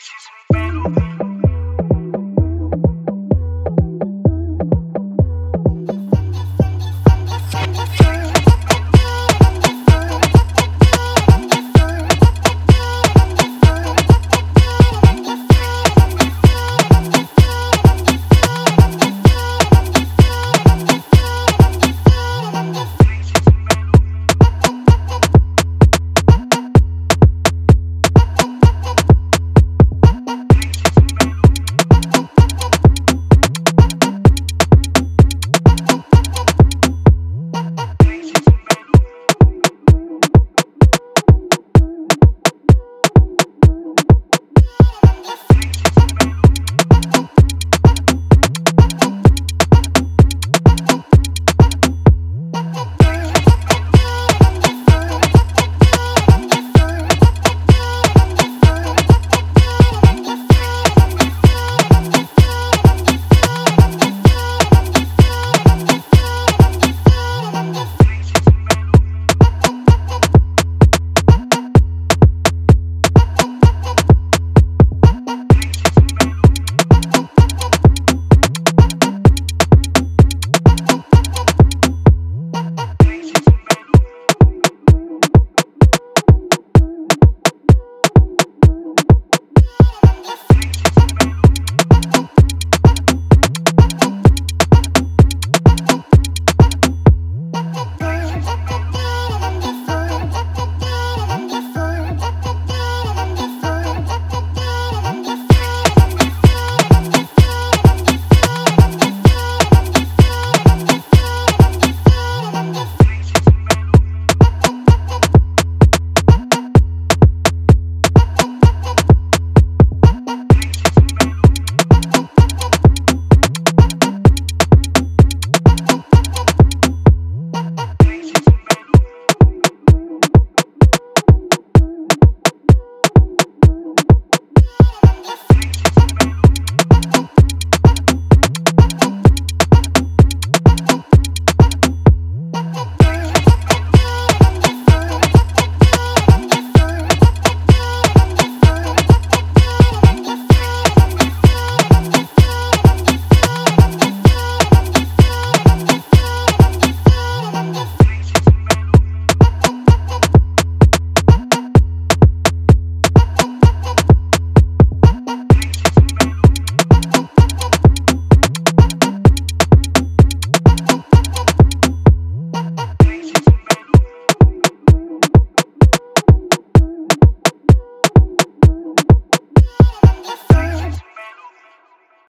bitches.